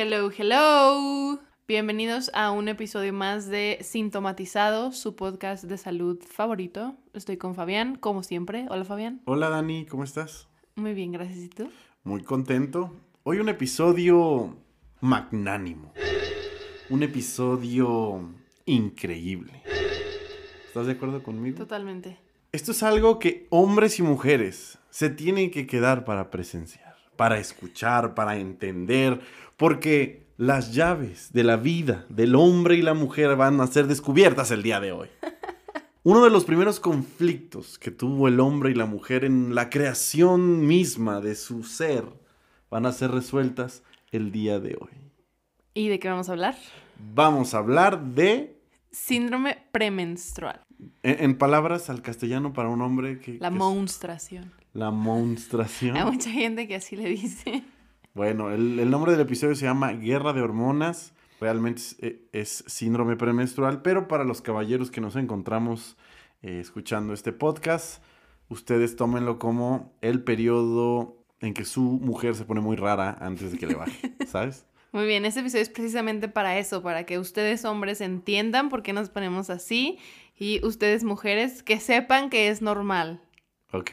Hello, hello. Bienvenidos a un episodio más de Sintomatizado, su podcast de salud favorito. Estoy con Fabián, como siempre. Hola, Fabián. Hola, Dani, ¿cómo estás? Muy bien, gracias. ¿Y tú? Muy contento. Hoy un episodio magnánimo. Un episodio increíble. ¿Estás de acuerdo conmigo? Totalmente. Esto es algo que hombres y mujeres se tienen que quedar para presenciar, para escuchar, para entender, porque las llaves de la vida del hombre y la mujer van a ser descubiertas el día de hoy. Uno de los primeros conflictos que tuvo el hombre y la mujer en la creación misma de su ser van a ser resueltas el día de hoy. ¿Y de qué vamos a hablar? Vamos a hablar de Síndrome premenstrual. En, palabras al castellano para un hombre que... La monstración. La monstración. Hay mucha gente que así le dice. Bueno, el, nombre del episodio se llama Guerra de Hormonas. Realmente es, síndrome premenstrual, pero para los caballeros que nos encontramos eh, escuchando este podcast, ustedes tómenlo como el periodo en que su mujer se pone muy rara antes de que le baje, ¿sabes? Muy bien, este episodio es precisamente para eso, para que ustedes hombres entiendan por qué nos ponemos así y ustedes mujeres que sepan que es normal. Ok.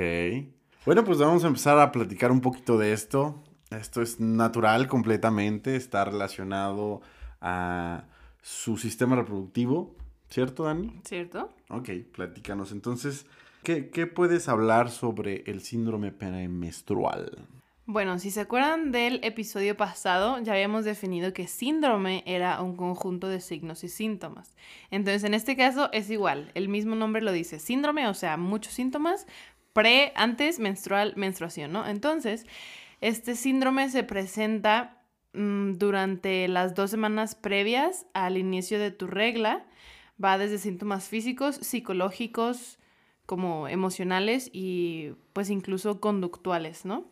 Bueno, pues vamos a empezar a platicar un poquito de esto. Esto es natural completamente, está relacionado a su sistema reproductivo, ¿cierto, Dani? ¿Cierto? Ok, platícanos. Entonces, ¿qué, qué puedes hablar sobre el síndrome premenstrual? Bueno, si se acuerdan del episodio pasado, ya habíamos definido que síndrome era un conjunto de signos y síntomas. Entonces, en este caso es igual, el mismo nombre lo dice, síndrome, o sea, muchos síntomas, pre, antes, menstrual, menstruación, ¿no? Entonces, este síndrome se presenta mm, durante las dos semanas previas al inicio de tu regla, va desde síntomas físicos, psicológicos, como emocionales y pues incluso conductuales, ¿no?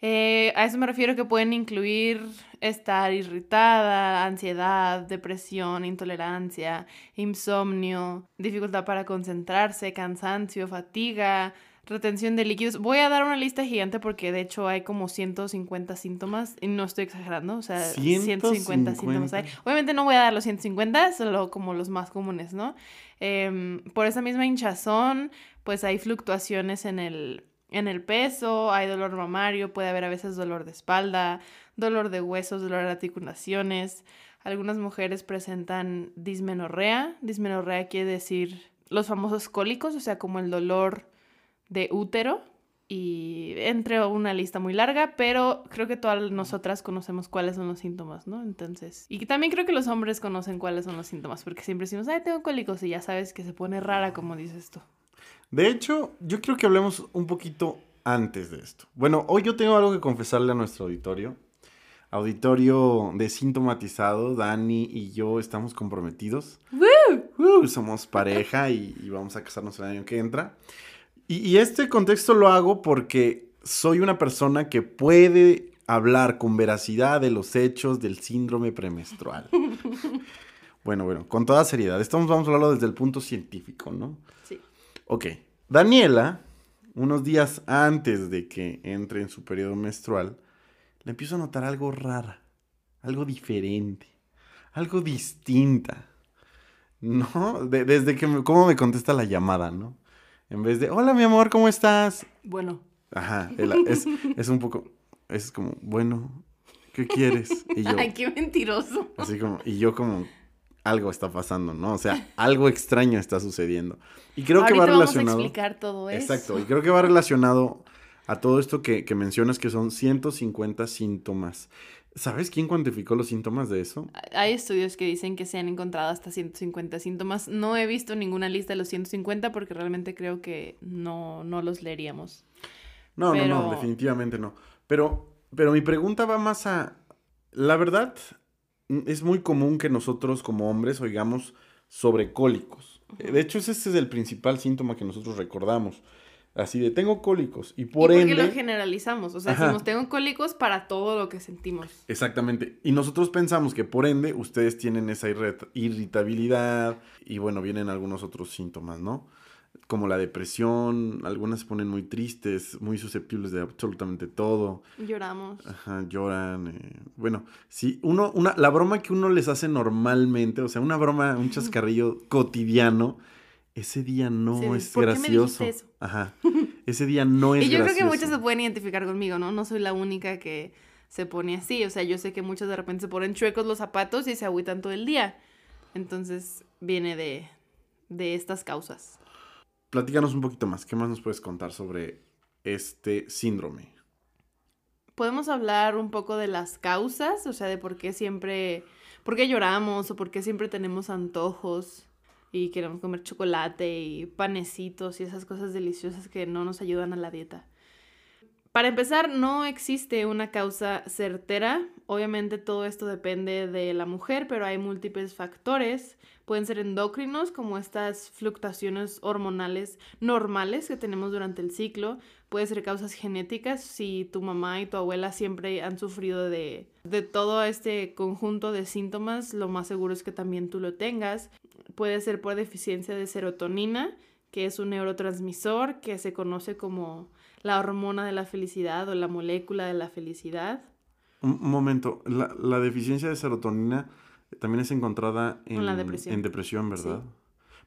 Eh, a eso me refiero que pueden incluir estar irritada, ansiedad, depresión, intolerancia, insomnio, dificultad para concentrarse, cansancio, fatiga, retención de líquidos. Voy a dar una lista gigante porque de hecho hay como 150 síntomas y no estoy exagerando, o sea, 150, síntomas hay. Obviamente no voy a dar los 150, solo como los más comunes, ¿no? Em, por esa misma hinchazón, pues hay fluctuaciones en el en el peso, hay dolor mamario, puede haber a veces dolor de espalda, dolor de huesos, dolor de articulaciones. Algunas mujeres presentan dismenorrea. Dismenorrea quiere decir los famosos cólicos, o sea, como el dolor de útero. Y entre una lista muy larga, pero creo que todas nosotras conocemos cuáles son los síntomas, ¿no? Entonces, y también creo que los hombres conocen cuáles son los síntomas, porque siempre decimos, ay, tengo cólicos, y ya sabes que se pone rara, como dices tú. De hecho, yo creo que hablemos un poquito antes de esto. Bueno, hoy yo tengo algo que confesarle a nuestro auditorio. Auditorio de sintomatizado, Dani y yo estamos comprometidos. ¡Woo! somos pareja y, vamos a casarnos el año que entra. Y, este contexto lo hago porque soy una persona que puede hablar con veracidad de los hechos del síndrome premenstrual. bueno, bueno, con toda seriedad. Estamos, vamos a hablarlo desde el punto científico, ¿no? Sí. Ok, Daniela, unos días antes de que entre en su periodo menstrual, le empiezo a notar algo rara, algo diferente, algo distinta. ¿No? desde que, me, cómo me contesta la llamada, ¿no? En vez de, hola mi amor, ¿cómo estás? Bueno. Ajá, es, es un poco, es como, bueno, ¿qué quieres? Y yo, Ay, qué mentiroso. Así como, y yo como, algo está pasando, ¿no? O sea, algo extraño está sucediendo. Y creo que va relacionado. Vamos a explicar todo eso. Exacto, y creo que va relacionado a todo esto que, mencionas que son 150 síntomas. ¿Sabes quién cuantificó los síntomas de eso? Hay estudios que dicen que se han encontrado hasta 150 síntomas. No he visto ninguna lista de los 150 porque realmente creo que no, no los leeríamos. No, no, no, definitivamente no. Pero Pero mi pregunta va más a... La verdad, es muy común que nosotros como hombres oigamos sobre cólicos. De hecho, ese es el principal síntoma que nosotros recordamos. Así de, tengo cólicos. Y por y ende... lo generalizamos. O sea, Ajá. decimos, tengo cólicos para todo lo que sentimos. Exactamente. Y nosotros pensamos que por ende ustedes tienen esa irrit- irritabilidad y bueno, vienen algunos otros síntomas, ¿no? Como la depresión, algunas se ponen muy tristes, muy susceptibles de absolutamente todo, Lloramos. Ajá, lloran. eh, Bueno, sí, uno, una, la broma que uno les hace normalmente, o sea, una broma, un chascarrillo cotidiano, ese día no Sí, es "¿Por qué me gracioso. eso?" Ajá. Ese día no es Y yo creo que gracioso. muchos se pueden identificar conmigo, ¿no? No soy la única que se pone así. O sea, yo sé que muchos de repente se ponen chuecos los zapatos y se agüitan todo el día. Entonces viene de, de estas causas. Platícanos un poquito más. ¿Qué más nos puedes contar sobre este síndrome? Podemos hablar un poco de las causas, o sea, de por qué siempre, por qué lloramos o por qué siempre tenemos antojos y queremos comer chocolate y panecitos y esas cosas deliciosas que no nos ayudan a la dieta. Para empezar, no existe una causa certera. Obviamente todo esto depende de la mujer, pero hay múltiples factores. Pueden ser endocrinos, como estas fluctuaciones hormonales normales que tenemos durante el ciclo. Puede ser causas genéticas, si tu mamá y tu abuela siempre han sufrido de, de todo este conjunto de síntomas, lo más seguro es que también tú lo tengas. Puede ser por deficiencia de serotonina, que es un neurotransmisor que se conoce como la hormona de la felicidad o la molécula de la felicidad. Un, un momento, la, la deficiencia de serotonina también es encontrada en, En la depresión. en depresión, ¿verdad?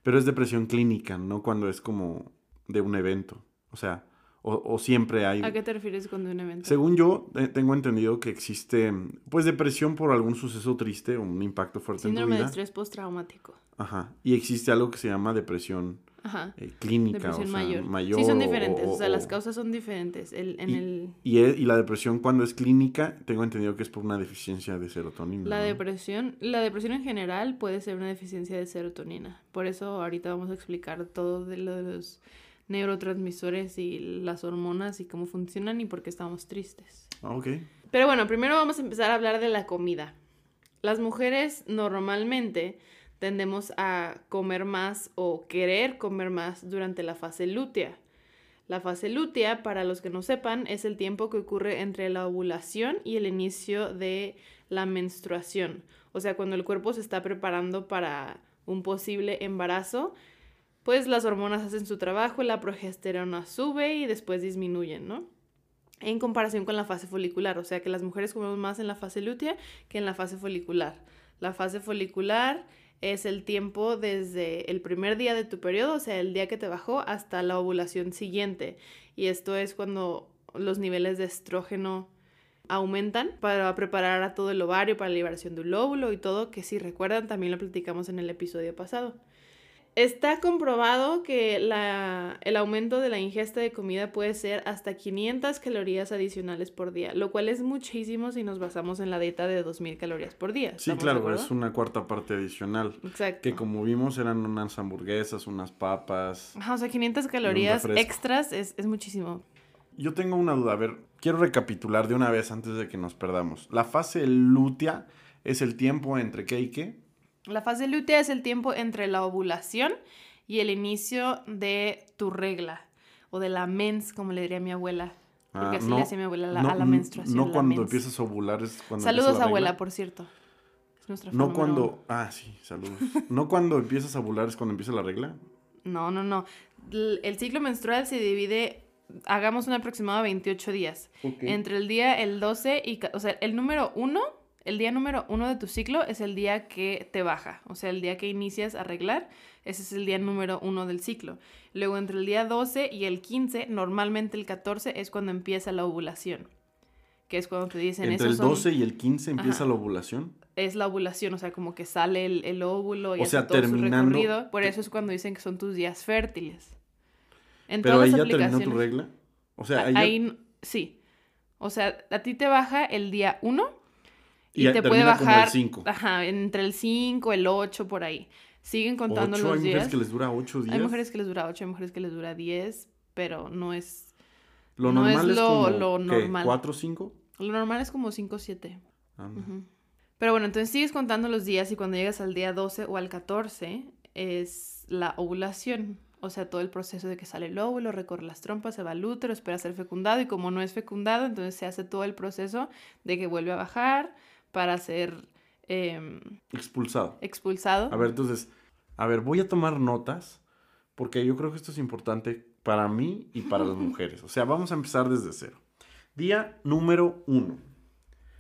Pero es depresión clínica, no cuando es como de un evento. O sea, o, o siempre hay... ¿A qué te refieres con un evento? Según yo, eh, tengo entendido que existe, pues, depresión por algún suceso triste o un impacto fuerte en tu Síndrome de vida. estrés postraumático. Ajá. Y existe algo que se llama depresión Ajá. eh, clínica, Depresión o sea, mayor. Sí, son diferentes. O, sea, las causas son diferentes. El, en y, el, y e- y la depresión cuando es clínica, tengo entendido que es por una deficiencia de serotonina. la ¿no? depresión, la depresión en general puede ser una deficiencia de serotonina. Por eso ahorita vamos a explicar todo de lo de los neurotransmisores y las hormonas y cómo funcionan y por qué estamos tristes. Ah, ok. Pero bueno, primero vamos a empezar a hablar de la comida. Las mujeres normalmente tendemos a comer más o querer comer más durante la fase lútea. La fase lútea, para los que no sepan, es el tiempo que ocurre entre la ovulación y el inicio de la menstruación. O sea, cuando el cuerpo se está preparando para un posible embarazo, pues las hormonas hacen su trabajo, la progesterona sube y después disminuyen, ¿no? en comparación con la fase folicular, o sea que las mujeres comemos más en la fase lútea que en la fase folicular. La fase folicular es el tiempo desde el primer día de tu periodo, o sea, el día que te bajó, hasta la ovulación siguiente. Y esto es cuando los niveles de estrógeno aumentan para preparar a todo el ovario para la liberación de un lóbulo y todo, que si recuerdan también lo platicamos en el episodio pasado. Está comprobado que la, el aumento de la ingesta de comida puede ser hasta 500 calorías adicionales por día, lo cual es muchísimo si nos basamos en la dieta de 2000 calorías por día. Sí, ¿estamos de claro, es una cuarta parte adicional. Exacto. Que como vimos eran unas hamburguesas, unas papas. Ajá, o sea, 500 calorías extras es, es muchísimo. Yo tengo una duda, a ver, quiero recapitular de una vez antes de que nos perdamos. La fase lútea es el tiempo entre qué y qué. La fase lútea es el tiempo entre la ovulación y el inicio de tu regla, o de la mens, como le diría mi abuela. Porque Ah, así no, le decía mi abuela a la, no, a la menstruación. No cuando mens. empiezas a ovular es cuando Saludos, empieza la abuela, regla. por cierto. Es nuestra No uno. cuando... Ah, sí, saludos. no cuando empiezas a ovular es cuando empieza la regla. No, no, no. El ciclo menstrual se divide, hagamos un aproximado de 28 días. Entre el día el 12 y... O sea, el número 1, el día número 1 de tu ciclo es el día que te baja. O sea, el día que inicias a arreglar, ese es el día número 1 del ciclo. Luego, entre el día 12 y el 15, normalmente el 14 es cuando empieza la ovulación. Que es cuando te dicen Entre el esos son- 12 y el 15 empieza Ajá. la ovulación. es la ovulación, o sea, como que sale el, el óvulo y O sea, todo su recorrido. Por eso es cuando dicen que son tus días fértiles. En Pero ahí ya terminó tu regla. O sea, ahí, ya- sí. O sea, a ti te baja el día 1 y, Y te puede como el bajar cinco. ajá, entre el 5, el 8 por ahí. Siguen contando ocho, los hay mujeres días. que les dura 8 días. Hay mujeres que les dura 8, hay mujeres que les dura 10, pero no es Lo no normal es, lo- como, lo normal. ¿4 o 5? Lo normal es como 5 o 7. Anda. Ujú. Pero bueno, entonces sigues contando los días y cuando llegas al día 12 o al 14 es la ovulación. O sea, todo el proceso de que sale el óvulo, recorre las trompas, se va al útero, espera ser fecundado y como no es fecundado, entonces se hace todo el proceso de que vuelve a bajar para ser em, Expulsado. expulsado. A ver, entonces, a ver, voy a tomar notas porque yo creo que esto es importante para mí y para las mujeres. O sea, vamos a empezar desde cero. Día número uno.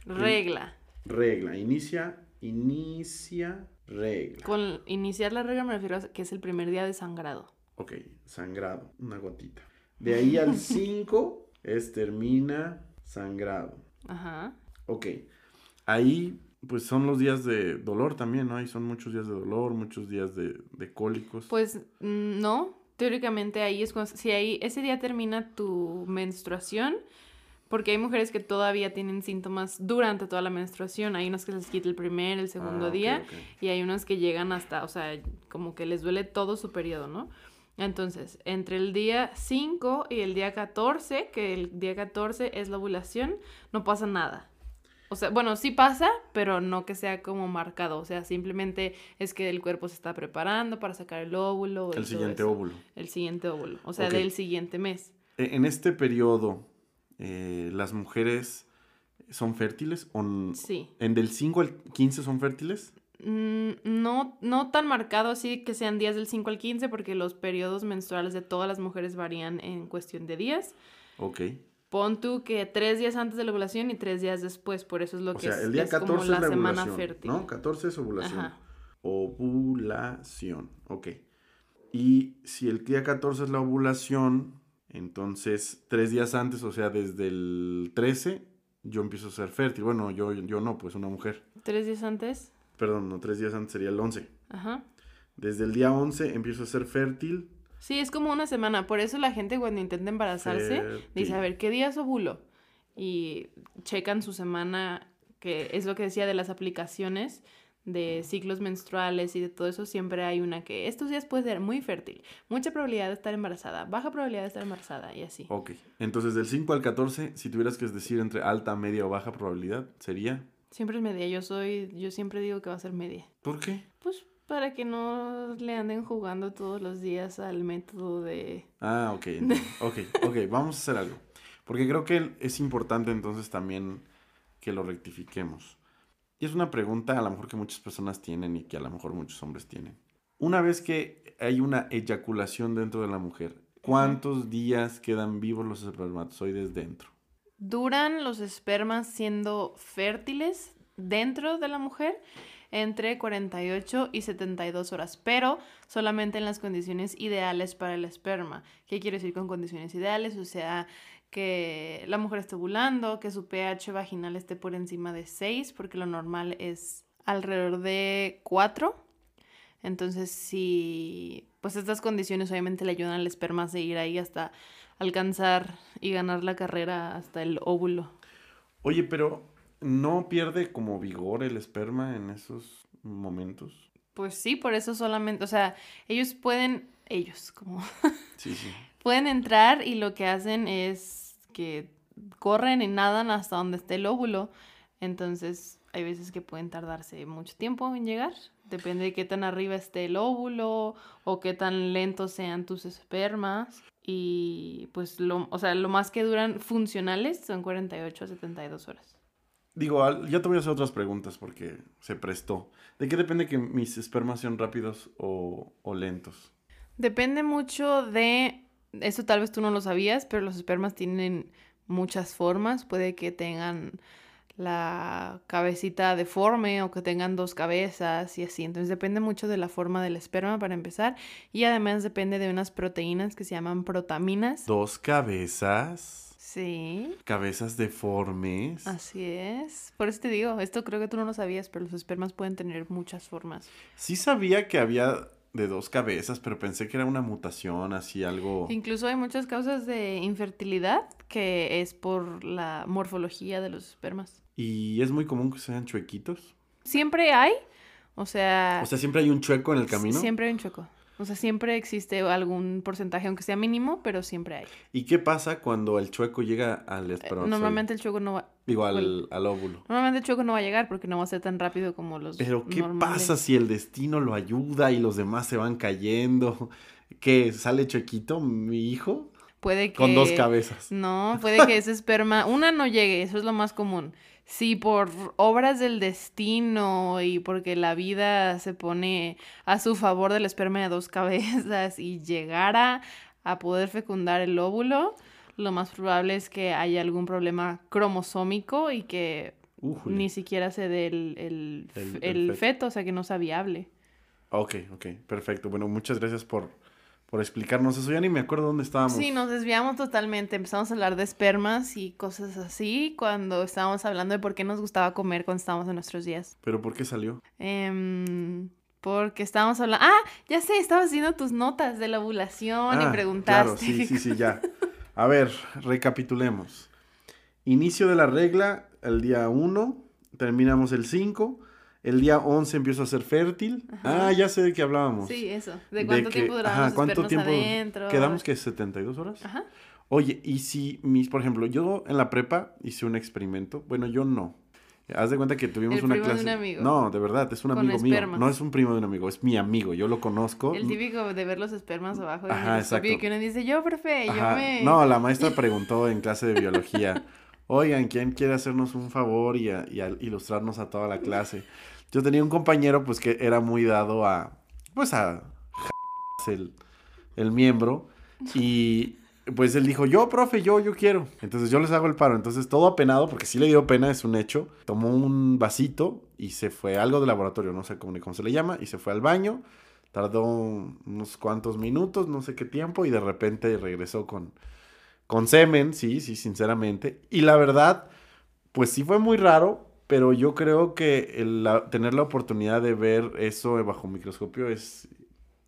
Regla. Regla. Inicia, inicia, regla. Con iniciar la regla me refiero a que es el primer día de sangrado. Ok, sangrado, una gotita. De ahí al 5 es termina sangrado. Ajá. Ok, ahí pues son los días de dolor también, ¿no? Ahí son muchos días de dolor, muchos días de, de cólicos. Pues mm, no, teóricamente ahí es cuando, si ahí ese día termina tu menstruación, porque hay mujeres que todavía tienen síntomas durante toda la menstruación, hay unas que les quita el primer, el segundo Ah, día, y hay unas que llegan hasta, o sea, como que les duele todo su periodo, ¿no? Entonces, entre el día 5 y el día 14, que el día 14 es la ovulación, no pasa nada. O sea, bueno, sí pasa, pero no que sea como marcado. O sea, simplemente es que el cuerpo se está preparando para sacar el óvulo. El siguiente eso. óvulo. El siguiente óvulo. O sea, del siguiente mes. E- En este periodo, eh, ¿las mujeres son fértiles? ¿O n- Sí. ¿En del 5 al 15 son fértiles? Mm, no, no tan marcado así que sean días del 5 al 15, porque los periodos menstruales de todas las mujeres varían en cuestión de días. Ok. Pon tú que tres días antes de la ovulación y tres días después, por eso es lo O que sea, es, el día es 14 como la es la semana ovulación, fértil. ¿no? 14 es ovulación. Ajá. Ovulación, ok. Y si el día 14 es la ovulación, entonces tres días antes, o sea, desde el 13, yo empiezo a ser fértil. Bueno, yo, yo no, pues una mujer. Tres días antes. Perdón, no, tres días antes sería el 11. Ajá. Desde el día 11 empiezo a ser fértil. Sí, es como una semana. Por eso la gente cuando intenta embarazarse dice, a ver, ¿qué día es ovulo? Y checan su semana, que es lo que decía de las aplicaciones de ciclos menstruales y de todo eso, siempre hay una que estos días puede ser muy fértil, mucha probabilidad de estar embarazada, baja probabilidad de estar embarazada y así. Ok. Entonces, del 5 al 14, si tuvieras que decir entre alta, media o baja probabilidad, sería. Siempre es media, yo soy, yo siempre digo que va a ser media. ¿Por qué? Pues para que no le anden jugando todos los días al método de... Ah, ok. Ok, ok, vamos a hacer algo. Porque creo que es importante entonces también que lo rectifiquemos. Y es una pregunta a lo mejor que muchas personas tienen y que a lo mejor muchos hombres tienen. Una vez que hay una eyaculación dentro de la mujer, ¿cuántos días quedan vivos los espermatozoides dentro? Duran los espermas siendo fértiles dentro de la mujer entre 48 y 72 horas, pero solamente en las condiciones ideales para el esperma. ¿Qué quiere decir con condiciones ideales? O sea, que la mujer esté ovulando, que su pH vaginal esté por encima de 6, porque lo normal es alrededor de 4. Entonces, si pues estas condiciones obviamente le ayudan al esperma a seguir ahí hasta alcanzar y ganar la carrera hasta el óvulo. Oye, pero ¿no pierde como vigor el esperma en esos momentos? Pues sí, por eso solamente, o sea, ellos pueden, ellos como Sí, sí. pueden entrar y lo que hacen es que corren y nadan hasta donde esté el óvulo. Entonces, hay veces que pueden tardarse mucho tiempo en llegar. Depende de qué tan arriba esté el óvulo o qué tan lentos sean tus espermas. Y pues, lo, o sea, lo más que duran funcionales son 48 a 72 horas. Digo, ya te voy a hacer otras preguntas porque se prestó. ¿De qué depende que mis espermas sean rápidos o, o lentos? Depende mucho de, eso tal vez tú no lo sabías, pero los espermas tienen muchas formas. Puede que tengan la cabecita deforme o que tengan dos cabezas y así. Entonces depende mucho de la forma del esperma para empezar. Y además depende de unas proteínas que se llaman protaminas. Dos cabezas. Sí, Cabezas deformes. así es. Por eso te digo, esto creo que tú no lo sabías, pero los espermas pueden tener muchas formas. Sí sabía que había de dos cabezas, pero pensé que era una mutación, así algo. Incluso hay muchas causas de infertilidad que es por la morfología de los espermas. Y es muy común que sean chuequitos. Siempre hay, o sea, O sea, siempre hay un chueco en el camino. siempre hay un chueco. O sea, siempre existe algún porcentaje, aunque sea mínimo, pero siempre hay. ¿Y qué pasa cuando el chueco llega al espermatozoide? Normalmente el chueco no va... Digo, al, al óvulo. Normalmente el chueco no va a llegar porque no va a ser tan rápido como los Pero ¿qué normales. pasa si el destino lo ayuda y los demás se van cayendo? ¿Qué? ¿Sale chuequito mi hijo? Puede que... Con dos cabezas. No, puede que ese esperma, una no llegue, eso es lo más común. Si por obras del destino y porque la vida se pone a su favor del esperma de dos cabezas y llegara a poder fecundar el óvulo, lo más probable es que haya algún problema cromosómico y que ni siquiera se dé el, el, El- el feto, o sea que no sea viable. Ok, ok, perfecto. Bueno, muchas gracias por, por explicarnos eso. Ya ni me acuerdo dónde estábamos. Sí, nos desviamos totalmente. Empezamos a hablar de espermas y cosas así cuando estábamos hablando de por qué nos gustaba comer cuando estábamos en nuestros días. ¿Pero por qué salió? Em, porque estábamos hablando... Ah, ya sé, estabas haciendo tus notas de la ovulación y Ah, preguntaste. Claro, sí, sí, sí, ya. A ver, recapitulemos. Inicio de la regla el día 1, terminamos el 5, el día 11 empiezo a ser fértil. Ajá. Ah, ya sé de qué hablábamos. Sí, eso. ¿De cuánto que- tiempo duraban ajá, ¿cuánto tiempo adentro? Quedamos que 72 horas. Ajá. Oye, y si mis, por ejemplo, yo en la prepa hice un experimento, bueno, yo no. Haz de cuenta que tuvimos El una primo de un amigo. No, de verdad, es un Con amigo mío. No es un primo de un amigo, es mi amigo, yo lo conozco. El típico de ver los espermas abajo Ajá, exacto. que uno dice, yo, profe, yo Ajá. me... No, la maestra preguntó en clase de biología, oigan, ¿quién quiere hacernos un favor y, ilustrarnos a toda la clase? Yo tenía un compañero, pues, que era muy dado a, pues, a el, el miembro y pues él dijo, yo, profe, yo, yo quiero. Entonces yo les hago el paro. Entonces todo apenado, porque sí le dio pena, es un hecho. Tomó un vasito y se fue algo de laboratorio, no sé cómo, ni cómo se le llama, y se fue al baño. Tardó unos cuantos minutos, no sé qué tiempo, y de repente regresó con, con semen, sí, sí, sinceramente. Y la verdad, pues sí fue muy raro, pero yo creo que el, la- tener la oportunidad de ver eso bajo microscopio es,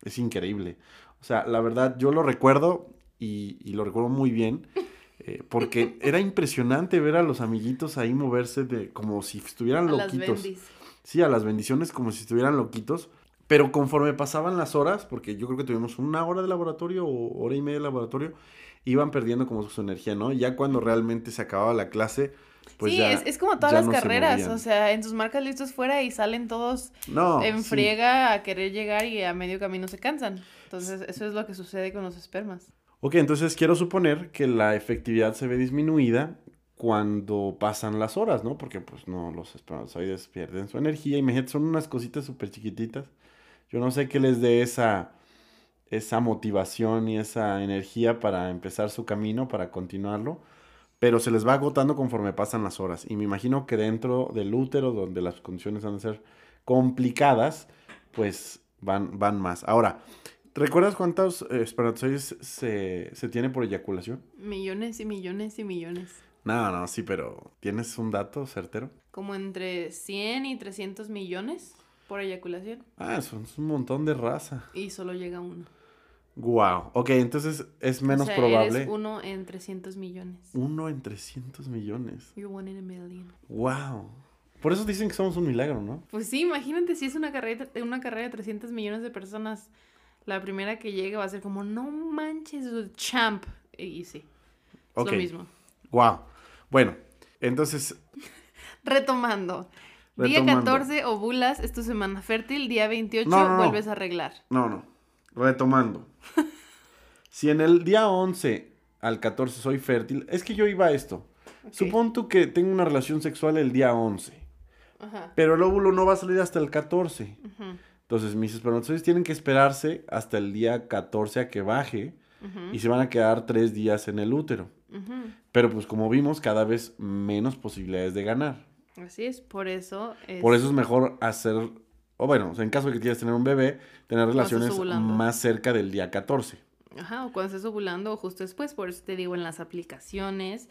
es increíble. O sea, la verdad, yo lo recuerdo y, y lo recuerdo muy bien. eh, porque era impresionante ver a los amiguitos ahí moverse de como si estuvieran a loquitos. Sí, a las bendiciones como si estuvieran loquitos. Pero conforme pasaban las horas, porque yo creo que tuvimos una hora de laboratorio o hora y media de laboratorio, iban perdiendo como su energía, ¿no? Ya cuando realmente se acababa la clase, pues sí, ya. es, es como todas las no carreras, o sea, en tus marcas listos fuera y salen todos No. en sí. friega a querer llegar y a medio camino se cansan. Entonces, eso es lo que sucede con los espermas. Ok, entonces quiero suponer que la efectividad se ve disminuida cuando pasan las horas, ¿no? Porque pues no, los espermatozoides pierden su energía. Imagínate, son unas cositas súper chiquititas. Yo no sé qué les dé esa, esa motivación y esa energía para empezar su camino, para continuarlo. Pero se les va agotando conforme pasan las horas. Y me imagino que dentro del útero, donde las condiciones van a ser complicadas, pues van, van más. Ahora, ¿recuerdas cuántos espermatozoides se, se tiene por eyaculación? Millones y millones y millones. No, no, sí, pero ¿tienes un dato certero? Como entre 100 y 300 millones por eyaculación. Ah, es un montón de raza. Y solo llega uno. Wow. Ok, entonces es menos o sea, probable. Eres uno en 300 millones. Uno en 300 millones. You're one in a million. Wow. Por eso dicen que somos un milagro, ¿no? Pues sí, imagínate si es una carrera, una carrera de 300 millones de personas. La primera que llegue va a ser como, no manches, champ. Y, sí, es lo mismo. Wow. Bueno, entonces, Retomando. Día Retomando. 14 ovulas, es tu semana fértil. Día 28 No, no, no. vuelves a arreglar. no, no. Retomando. si en el día 11 al 14 soy fértil, es que yo iba a esto. Ok. Supón tú que tengo una relación sexual el día 11, Ajá. pero el óvulo no va a salir hasta el 14. ujú, Entonces, mis espermatozoides tienen que esperarse hasta el día 14 a que baje y se van a quedar tres días en el útero. Pero pues como vimos, cada vez menos posibilidades de ganar. Así es, por eso es... Por eso es mejor hacer, o bueno, en caso de que quieras tener un bebé, tener relaciones más cerca del día 14. Ajá, o cuando estés ovulando o justo después. Por eso te digo en las aplicaciones,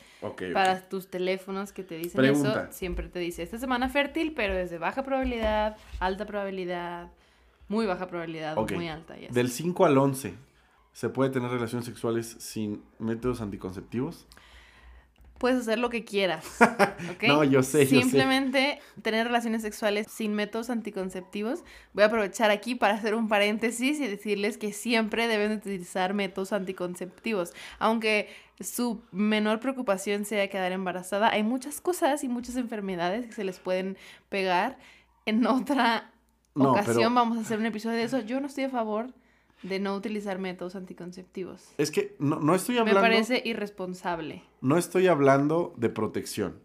para tus teléfonos que te dicen Pregunta. eso, siempre te dice, esta semana fértil, pero es de baja probabilidad, alta probabilidad, muy baja probabilidad, Ok. o muy alta. Y así. Del 5 al 11, ¿se puede tener relaciones sexuales sin métodos anticonceptivos? Puedes hacer lo que quieras. ¿ok? No, yo sé, yo sé. Simplemente tener relaciones sexuales sin métodos anticonceptivos. Voy a aprovechar aquí para hacer un paréntesis y decirles que siempre deben utilizar métodos anticonceptivos. Aunque su menor preocupación sea quedar embarazada, hay muchas cosas y muchas enfermedades que se les pueden pegar. En otra No, ocasión pero- vamos a hacer un episodio de eso. Yo no estoy a favor de no utilizar métodos anticonceptivos. Es que no, no estoy Me hablando. parece irresponsable. No estoy hablando de protección.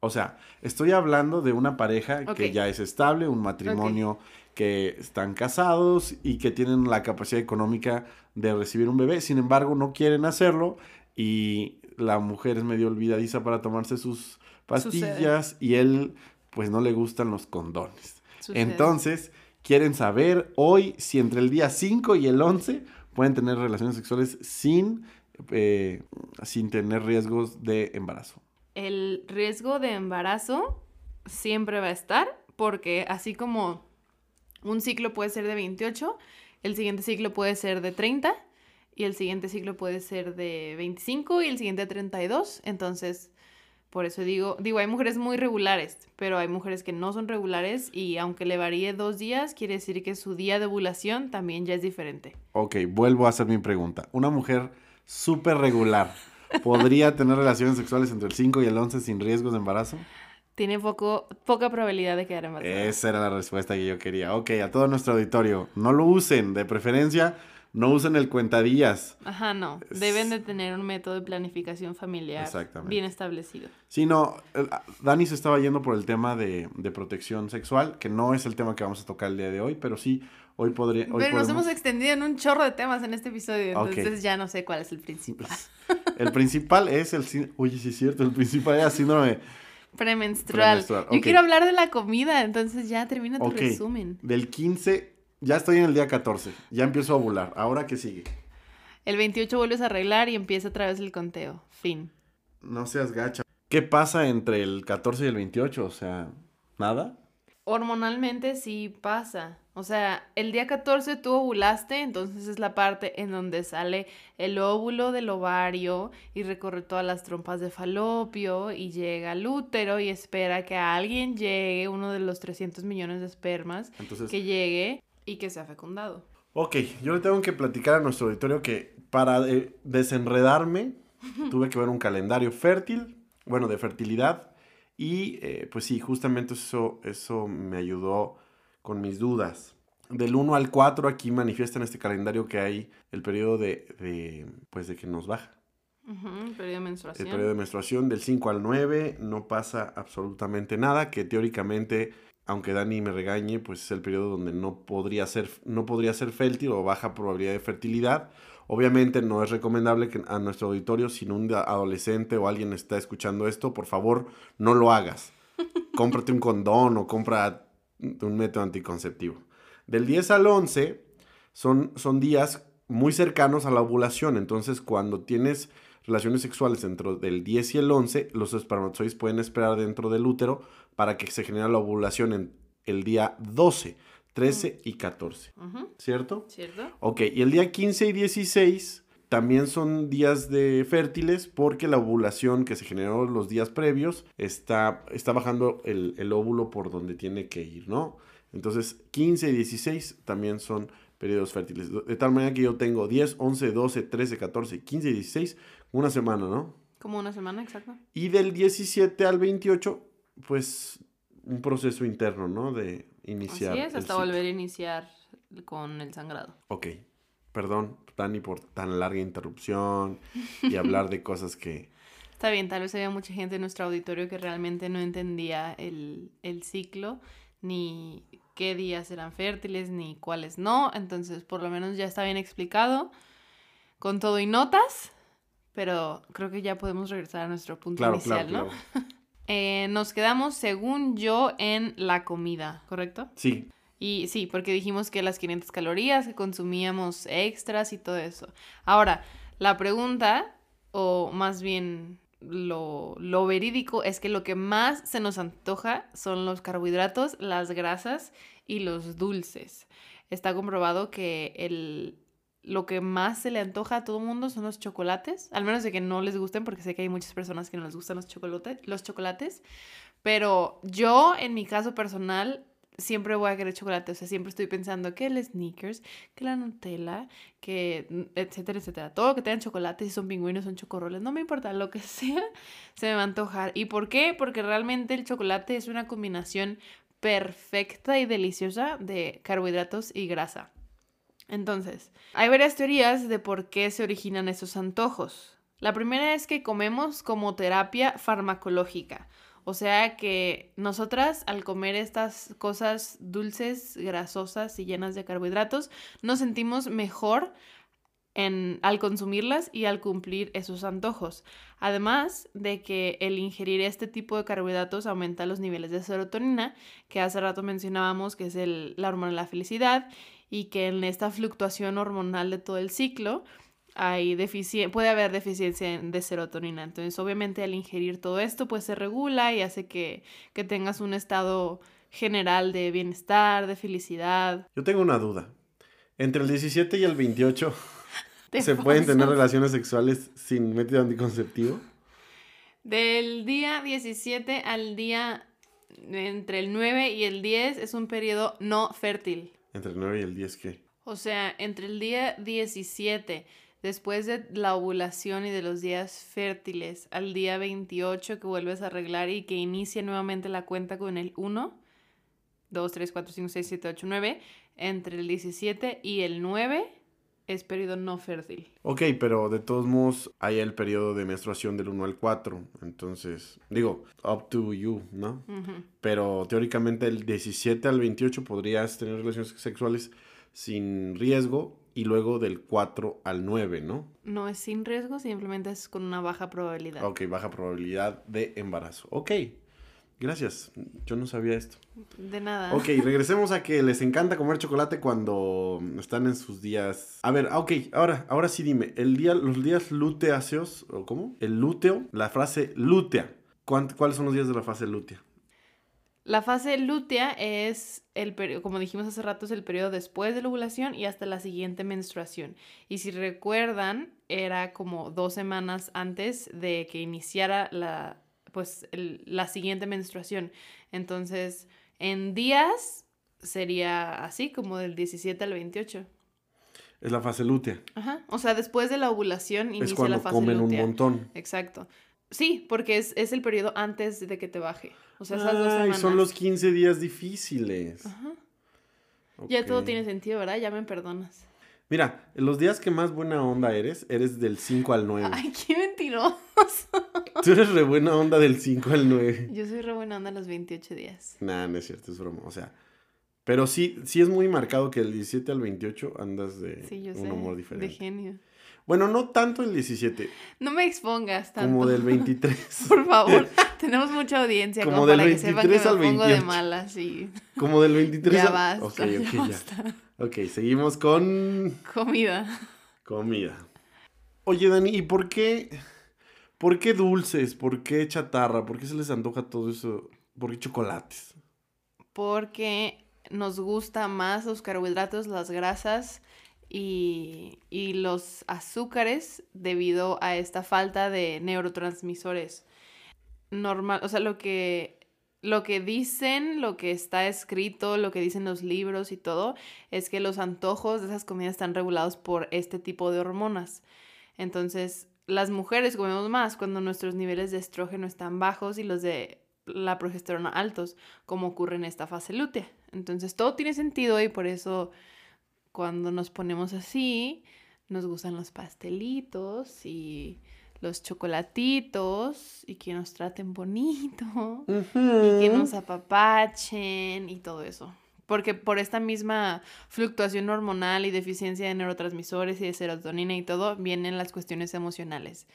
O sea, estoy hablando de una pareja que ya es estable, un matrimonio que están casados y que tienen la capacidad económica de recibir un bebé. Sin embargo, no quieren hacerlo y la mujer es medio olvidadiza para tomarse sus pastillas y él pues no le gustan los condones. Sucede. Entonces, quieren saber hoy si entre el día 5 y el 11 pueden tener relaciones sexuales sin, eh, sin tener riesgos de embarazo. el riesgo de embarazo siempre va a estar porque así como un ciclo puede ser de 28, el siguiente ciclo puede ser de 30 y el siguiente ciclo puede ser de 25 y el siguiente de 32. Entonces, por eso digo, digo, hay mujeres muy regulares, pero hay mujeres que no son regulares y aunque le varíe dos días, quiere decir que su día de ovulación también ya es diferente. Ok, vuelvo a hacer mi pregunta. Una mujer súper regular, ¿podría tener relaciones sexuales entre el 5 y el 11 sin riesgos de embarazo? Tiene poco, poca probabilidad de quedar embarazada. Esa era la respuesta que yo quería. Ok, a todo nuestro auditorio, no lo usen, de preferencia, no usen el cuentadillas. Ajá, no. Deben de tener un método de planificación familiar bien establecido. Sí, no, eh, Dani se estaba yendo por el tema de, de protección sexual, que no es el tema que vamos a tocar el día de hoy, pero sí, hoy podría... Hoy Pero nos hemos extendido en un chorro de temas en este episodio, entonces ya no sé cuál es el principal. El principal es el... Oye, sí es cierto, el principal era síndrome Premenstrual. Premenstrual, Yo quiero hablar de la comida, entonces ya termina tu resumen. del 15, ya estoy en el día 14, ya empiezo a ovular, ¿ahora qué sigue? El 28 vuelves a arreglar y empieza otra vez el conteo. Fin. No seas gacha. ¿Qué pasa entre el 14 y el 28? O sea, ¿nada? Hormonalmente sí pasa. O sea, el día 14 tú ovulaste, entonces es la parte en donde sale el óvulo del ovario y recorre todas las trompas de falopio y llega al útero y espera que a alguien llegue, uno de los 300 millones de espermas, Entonces, que llegue y que sea fecundado. ok, yo le tengo que platicar a nuestro auditorio que para eh, desenredarme tuve que ver un calendario fértil, bueno, de fertilidad, y eh, pues sí, justamente eso, eso me ayudó con mis dudas. Del 1 al 4 aquí manifiesta en este calendario que hay el periodo de, de, pues de que nos baja. Ujú, periodo de menstruación. El periodo de menstruación del 5 al 9 no pasa absolutamente nada, que teóricamente, aunque Dani me regañe, pues es el periodo donde no podría ser, no podría ser fértil o baja probabilidad de fertilidad. Obviamente no es recomendable que a nuestro auditorio, si un adolescente o alguien está escuchando esto, por favor, no lo hagas. Cómprate un condón o compra un método anticonceptivo. Del 10 al 11 son, son días muy cercanos a la ovulación. Entonces, cuando tienes relaciones sexuales dentro del 10 y el 11, los espermatozoides pueden esperar dentro del útero para que se genere la ovulación en el día 12, 13 y 14. Ujú, ¿Cierto? ¿Cierto? Ok, y el día 15 y 16 también son días de fértiles porque la ovulación que se generó los días previos está, está bajando el, el óvulo por donde tiene que ir, ¿no? Entonces, 15 y 16 también son periodos fértiles. De tal manera que yo tengo 10, 11, 12, 13, 14, 15 y 16, una semana, ¿no? Como una semana, exacto. Y del 17 al 28, pues un proceso interno, ¿no? De iniciar. Así es, hasta volver a iniciar con el sangrado. Ok, perdón, Dani, por tan larga interrupción y hablar de cosas que... Está bien, tal vez había mucha gente en nuestro auditorio que realmente no entendía el, el ciclo, ni qué días eran fértiles, ni cuáles no. Entonces, por lo menos ya está bien explicado, con todo y notas, pero creo que ya podemos regresar a nuestro punto Claro, inicial, claro, ¿no? claro. Eh, nos quedamos, según yo, en la comida, ¿correcto? Sí, Y sí, porque dijimos que las 500 calorías, que consumíamos extras y todo eso. Ahora, la pregunta, o más bien lo, lo verídico, es que lo que más se nos antoja son los carbohidratos, las grasas y los dulces. Está comprobado que el, lo que más se le antoja a todo el mundo son los chocolates, al menos de que no les gusten, porque sé que hay muchas personas que no les gustan los, chocolates, los chocolates, pero yo en mi caso personal siempre voy a querer chocolate, o sea, siempre estoy pensando que el sneakers, que la Nutella, que etcétera, etcétera, todo que tengan chocolate, si son pingüinos, son chocorroles, no me importa, lo que sea, se me va a antojar. ¿Y por qué? Porque realmente el chocolate es una combinación perfecta y deliciosa de carbohidratos y grasa. Entonces, hay varias teorías de por qué se originan esos antojos. La primera es que comemos como terapia farmacológica. O sea que nosotras al comer estas cosas dulces, grasosas y llenas de carbohidratos, nos sentimos mejor al consumirlas y al cumplir esos antojos. Además de que el ingerir este tipo de carbohidratos aumenta los niveles de serotonina, que hace rato mencionábamos que es la hormona de la felicidad, y que en esta fluctuación hormonal de todo el ciclo hay puede haber deficiencia de serotonina. Entonces, obviamente, al ingerir todo esto, pues se regula y hace que, que tengas un estado general de bienestar, de felicidad. Yo tengo una duda. Entre el 17 y el 28, ¿se pueden tener relaciones sexuales sin método anticonceptivo? Del día 17 al día entre el 9 y el 10 es un periodo no fértil. ¿Entre el 9 y el 10 qué? O sea, entre el día 17, después de la ovulación y de los días fértiles, al día 28 que vuelves a arreglar y que inicia nuevamente la cuenta con el 1, 2, 3, 4, 5, 6, 7, 8, 9, entre el 17 y el 9 es periodo no fértil. Ok, pero de todos modos hay el periodo de menstruación del 1 al 4. Entonces, digo, up to you, ¿no? Pero teóricamente el 17 al 28 podrías tener relaciones sexuales sin riesgo y luego del 4 al 9, ¿no? No es sin riesgo, simplemente es con una baja probabilidad. Ok, baja probabilidad de embarazo. Ok. Gracias, yo no sabía esto. De nada. Ok, regresemos a que les encanta comer chocolate cuando están en sus días. A ver, ok, ahora, ahora sí dime, el día, los días luteáceos, ¿o cómo? El lúteo, la frase lútea. ¿Cuáles son los días de la fase lútea? La fase lútea es el periodo, como dijimos hace rato, es el periodo después de la ovulación y hasta la siguiente menstruación. Y si recuerdan, era como dos semanas antes de que iniciara la pues la siguiente menstruación. Entonces, en días sería así, como del 17 al 28. Es la fase lútea. Ajá. O sea, después de la ovulación inicia la fase comen un montón. Exacto. Sí, porque es, el periodo antes de que te baje. O sea, esas dos semanas. son los 15 días difíciles. Ajá. Ya todo tiene sentido, ¿verdad? Ya me perdonas. Mira, los días que más buena onda eres, eres del 5 al 9. Ay, qué mentiroso. Tú eres re buena onda del 5 al 9. Yo soy re buena onda los 28 días. Nah, no es cierto, es broma. O sea, pero sí, sí es muy marcado que el 17 al 28 andas de un humor diferente. De genio. Bueno, no tanto el 17. No me expongas tanto. Como del 23. Por favor, tenemos mucha audiencia como, del 23 al 28. de malas y... Como del 23 ya al... Ok, ok, ya. Ok, seguimos con... Comida. Comida. Oye, Dani, ¿y por qué... ¿Por qué dulces? ¿Por qué chatarra? ¿Por qué se les antoja todo eso? ¿Por qué chocolates? Porque nos gusta más los carbohidratos, las grasas y, y, los azúcares debido a esta falta de neurotransmisores. Normal, o sea, lo que lo que dicen, lo que está escrito, lo que dicen los libros y todo, es que los antojos de esas comidas están regulados por este tipo de hormonas. Entonces, las mujeres comemos más cuando nuestros niveles de estrógeno están bajos y los de la progesterona altos, como ocurre en esta fase lútea. Entonces, todo tiene sentido y por eso cuando nos ponemos así, nos gustan los pastelitos y los chocolatitos y que nos traten bonito y que nos apapachen y todo eso. Porque por esta misma fluctuación hormonal y deficiencia de neurotransmisores y de serotonina y todo, vienen las cuestiones emocionales.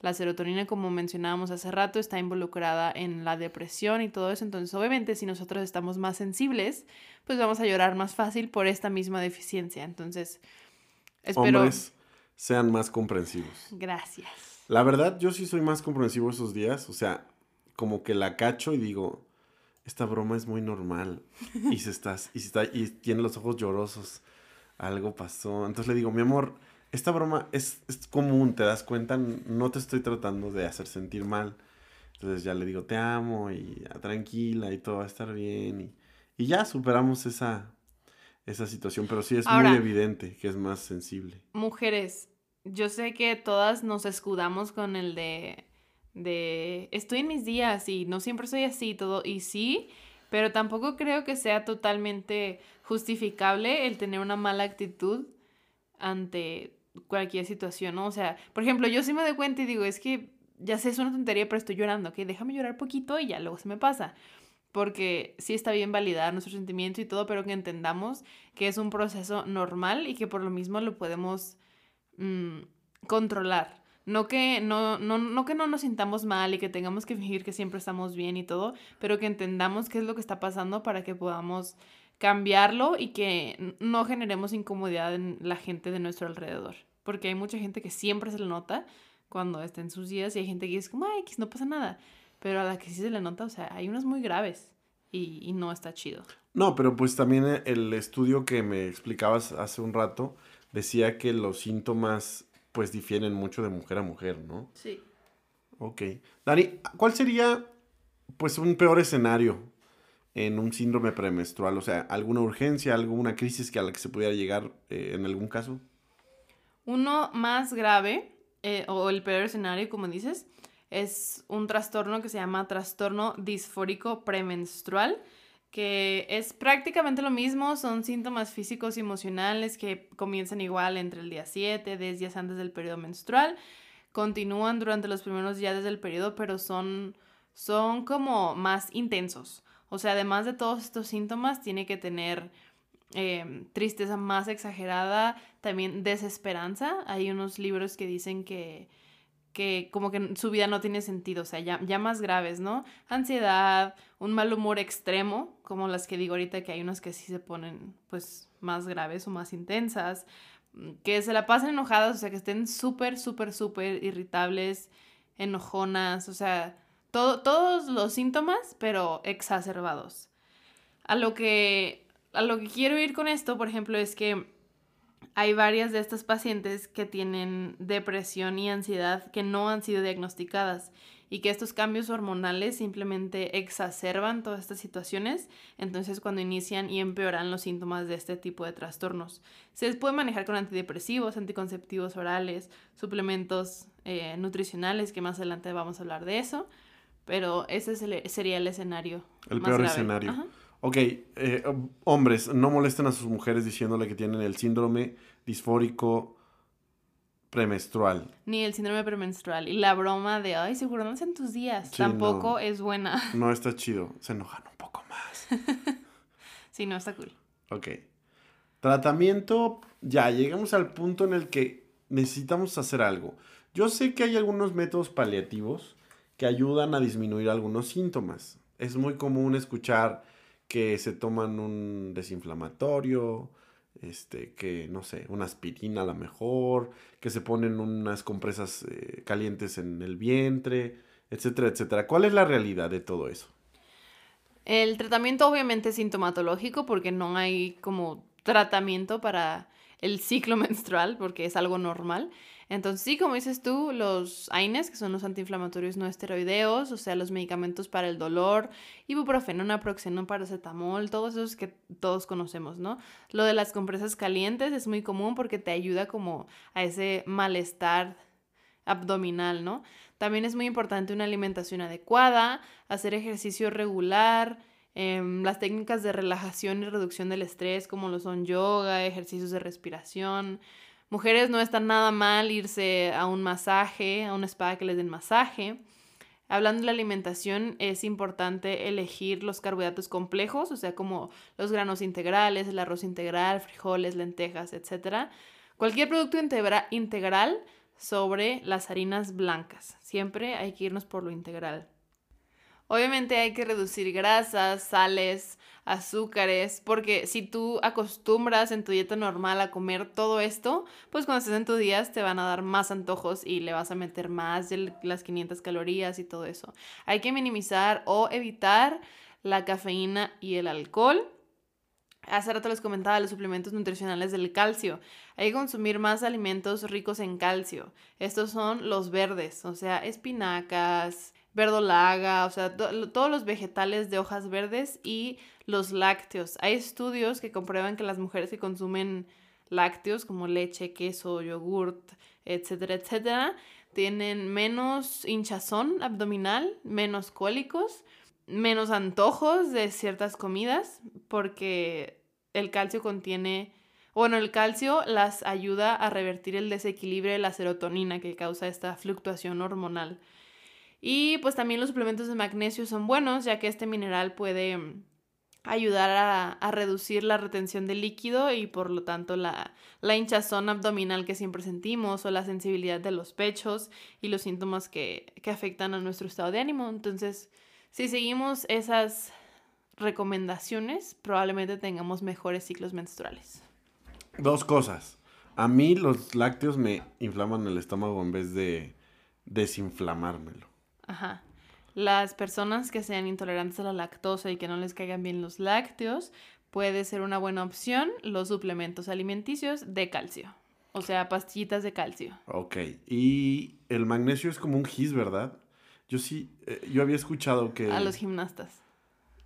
La serotonina, como mencionábamos hace rato, está involucrada en la depresión y todo eso. Entonces, obviamente, si nosotros estamos más sensibles, pues vamos a llorar más fácil por esta misma deficiencia. Entonces, espero... Hombres, sean más comprensivos. Gracias. La verdad, yo sí soy más comprensivo esos días. O sea, como que la cacho y digo, esta broma es muy normal. Y se estás, y, está, y tiene los ojos llorosos. algo pasó. Entonces le digo, mi amor, esta broma es, es común, te das cuenta, no te estoy tratando de hacer sentir mal. Entonces ya le digo, te amo y tranquila y todo va a estar bien. Y, y ya superamos esa, esa situación, pero sí es muy evidente que es más sensible. Mujeres, yo sé que todas nos escudamos con el de, de, estoy en mis días y no siempre soy así, todo, y sí, pero tampoco creo que sea totalmente justificable el tener una mala actitud ante cualquier situación, ¿no? O sea, por ejemplo, yo sí me doy cuenta y digo, es que ya sé, es una tontería, pero estoy llorando, que déjame llorar poquito y ya luego se me pasa. Porque sí está bien validar nuestro sentimiento y todo, pero que entendamos que es un proceso normal y que por lo mismo lo podemos mm, controlar. No que no, no, no que no nos sintamos mal y que tengamos que fingir que siempre estamos bien y todo, pero que entendamos qué es lo que está pasando para que podamos cambiarlo y que no generemos incomodidad en la gente de nuestro alrededor. Porque hay mucha gente que siempre se le nota cuando está en sus días y hay gente que dice como, ay, no pasa nada. Pero a la que sí se le nota, o sea, hay unas muy graves y, y no está chido. No, pero pues también el estudio que me explicabas hace un rato decía que los síntomas pues difieren mucho de mujer a mujer, ¿no? Sí. Ok. Dani, ¿cuál sería pues un peor escenario en un síndrome premenstrual? O sea, ¿alguna urgencia, alguna crisis que a la que se pudiera llegar eh, en algún caso? Uno más grave, eh, o el peor escenario, como dices, es un trastorno que se llama trastorno disfórico premenstrual, que es prácticamente lo mismo, son síntomas físicos y emocionales que comienzan igual entre el día 7, 10 días antes del periodo menstrual, continúan durante los primeros días del periodo, pero son, son como más intensos. O sea, además de todos estos síntomas, tiene que tener em, tristeza más exagerada, también desesperanza. Hay unos libros que dicen que que como que su vida no tiene sentido, o sea, ya, ya más graves, ¿no? Ansiedad, un mal humor extremo, como las que digo ahorita, que hay unas que sí se ponen pues más graves o más intensas, mm, que se la pasen enojadas, o sea, que estén súper, súper, súper irritables, enojonas, o sea, todo, todos los síntomas, pero exacerbados. A lo que, a lo que quiero ir con esto, por ejemplo, es que hay varias de estas pacientes que tienen depresión y ansiedad que no han sido diagnosticadas y que estos cambios hormonales simplemente exacerban todas estas situaciones, entonces cuando inician y empeoran los síntomas de este tipo de trastornos. Se les puede manejar con antidepresivos, anticonceptivos orales, suplementos eh, nutricionales, que más adelante vamos a hablar de eso, pero ese sería el escenario. El peor escenario. Ok, eh, hombres, no molesten a sus mujeres diciéndole que tienen el síndrome disfórico premenstrual. Ni el síndrome premenstrual. Y la broma de, ay, seguro no en tus días. Tampoco es buena. No está chido. Se enojan un poco más. sí, no está cool. Ok. Tratamiento, ya llegamos al punto en el que necesitamos hacer algo. Yo sé que hay algunos métodos paliativos que ayudan a disminuir algunos síntomas. Es muy común escuchar que se toman un desinflamatorio, este, que no sé, una aspirina a lo mejor, que se ponen unas compresas eh, calientes en el vientre, etcétera, etcétera. ¿Cuál es la realidad de todo eso? El tratamiento obviamente es sintomatológico porque no hay como tratamiento para el ciclo menstrual porque es algo normal. Entonces, sí, como dices tú, los AINES, que son los antiinflamatorios no esteroideos, o sea, los medicamentos para el dolor, ibuprofeno, naproxeno, paracetamol, todos esos que todos conocemos, ¿no? Lo de las compresas calientes es muy común porque te ayuda como a ese malestar abdominal, ¿no? También es muy importante una alimentación adecuada, hacer ejercicio regular, em, las técnicas de relajación y reducción del estrés, como lo son yoga, ejercicios de respiración, Mujeres no está nada mal irse a un masaje, a un spa que les den masaje. Hablando de la alimentación, es importante elegir los carbohidratos complejos, o sea, como los granos integrales, el arroz integral, frijoles, lentejas, etc. Cualquier producto integral sobre las harinas blancas. Siempre hay que irnos por lo integral. Obviamente hay que reducir grasas, sales, azúcares, porque si tú acostumbras en tu dieta normal a comer todo esto, pues cuando estés en tus días te van a dar más antojos y le vas a meter más de las 500 calorías y todo eso. Hay que minimizar o evitar la cafeína y el alcohol. Hace rato les comentaba los suplementos nutricionales del calcio. Hay que consumir más alimentos ricos en calcio. Estos son los verdes, o sea, espinacas, verdolaga, o sea, todos los vegetales de hojas verdes y los lácteos. Hay estudios que comprueban que las mujeres que consumen lácteos como leche, queso, yogurt, etcétera, etcétera, tienen menos hinchazón abdominal, menos cólicos, menos antojos de ciertas comidas, porque el calcio contiene, bueno, el calcio las ayuda a revertir el desequilibrio de la serotonina que causa esta fluctuación hormonal. Y pues también los suplementos de magnesio son buenos, ya que este mineral puede ayudar a, reducir la retención de líquido y por lo tanto la, hinchazón abdominal que siempre sentimos o la sensibilidad de los pechos y los síntomas que afectan a nuestro estado de ánimo. Entonces, si seguimos esas recomendaciones, probablemente tengamos mejores ciclos menstruales. Dos cosas. A mí los lácteos me inflaman el estómago en vez de desinflamármelo. Ajá. Las personas que sean intolerantes a la lactosa y que no les caigan bien los lácteos, puede ser una buena opción los suplementos alimenticios de calcio. O sea, pastillitas de calcio. Ok. Y el magnesio es como un gis, ¿verdad? Yo sí, eh, yo había escuchado que... A los gimnastas.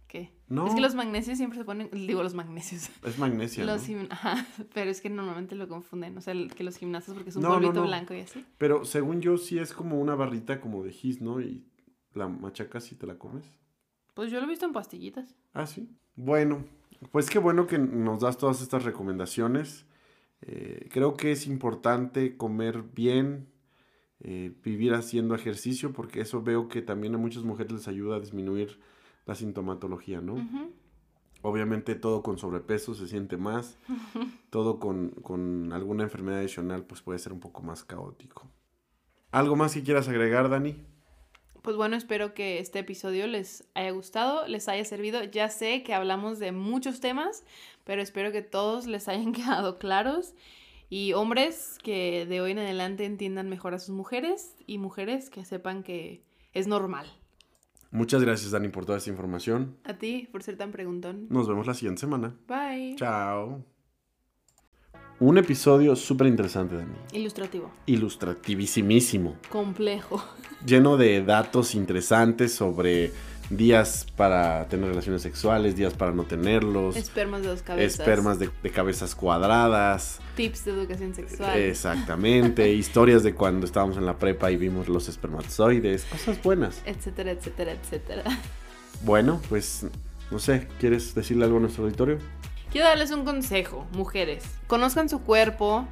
¿Qué? No. Es que los magnesios siempre se ponen, digo los magnesios. Es magnesia. Los Ajá, pero es que normalmente lo confunden, o sea, que los gimnastas porque es un polvito blanco y así. Pero según yo sí es como una barrita como de gis, ¿no? Y la machacas y te la comes? Pues yo lo he visto en pastillitas. Ah, sí. Bueno, pues qué bueno que nos das todas estas recomendaciones. Eh, creo que es importante comer bien, eh, vivir haciendo ejercicio, porque eso veo que también a muchas mujeres les ayuda a disminuir la sintomatología, ¿no? Obviamente todo con sobrepeso se siente más, todo con, con alguna enfermedad adicional pues puede ser un poco más caótico. ¿Algo más que quieras agregar, Dani? Pues bueno, espero que este episodio les haya gustado, les haya servido. Ya sé que hablamos de muchos temas, pero espero que todos les hayan quedado claros. Y hombres que de hoy en adelante entiendan mejor a sus mujeres y mujeres que sepan que es normal. Muchas gracias, Dani, por toda esta información. A ti, por ser tan preguntón. Nos vemos la siguiente semana. Bye. Chao. Un episodio súper interesante, Dani. Ilustrativo. Ilustrativísimísimo. Complejo. Lleno de datos interesantes sobre días para tener relaciones sexuales, días para no tenerlos. Espermas de dos cabezas. Espermas de, cabezas cuadradas. Tips de educación sexual. Exactamente. historias de cuando estábamos en la prepa y vimos los espermatozoides. Cosas buenas. Etcétera, etcétera, etcétera. Bueno, pues no sé, ¿quieres decirle algo a nuestro auditorio? Quiero darles un consejo, mujeres. Conozcan su cuerpo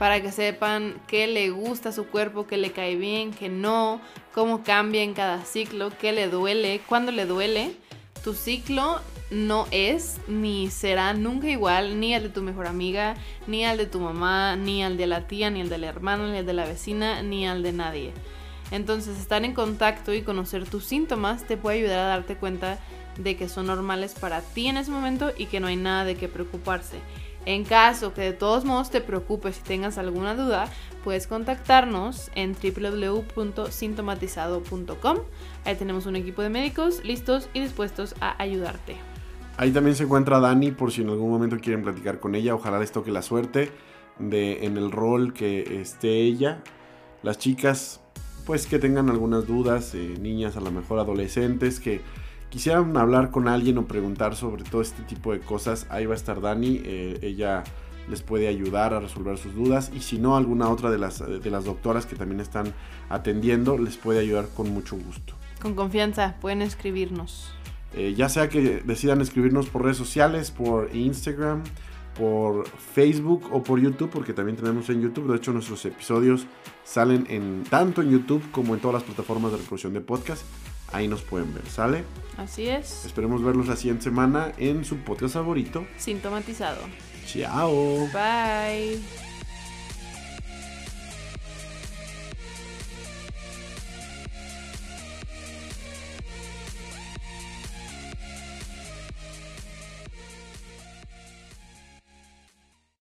para que sepan qué le gusta a su cuerpo, qué le cae bien, qué no, cómo cambia en cada ciclo, qué le duele, cuándo le duele. Tu ciclo no es ni será nunca igual ni al de tu mejor amiga, ni al de tu mamá, ni al de la tía, ni al de la hermana, ni al de la vecina, ni al de nadie. Entonces estar en contacto y conocer tus síntomas te puede ayudar a darte cuenta de que son normales para ti en ese momento y que no hay nada de qué preocuparse. En caso que de todos modos te preocupes y tengas alguna duda, puedes contactarnos en www.sintomatizado.com. Ahí tenemos un equipo de médicos listos y dispuestos a ayudarte. Ahí también se encuentra Dani por si en algún momento quieren platicar con ella. Ojalá les toque la suerte de en el rol que esté ella. Las chicas, pues que tengan algunas dudas, eh, niñas a lo mejor adolescentes que quisieran hablar con alguien o preguntar sobre todo este tipo de cosas, ahí va a estar Dani. Eh, ella les puede ayudar a resolver sus dudas y si no, alguna otra de las, de las doctoras que también están atendiendo les puede ayudar con mucho gusto. Con confianza, pueden escribirnos. Eh, ya sea que decidan escribirnos por redes sociales, por Instagram, por Facebook o por YouTube, porque también tenemos en YouTube. De hecho, nuestros episodios salen en tanto en YouTube como en todas las plataformas de reproducción de podcast. Ahí nos pueden ver, ¿sale? Así es. Esperemos verlos la siguiente semana en su podcast favorito. Sintomatizado. Chao. Bye.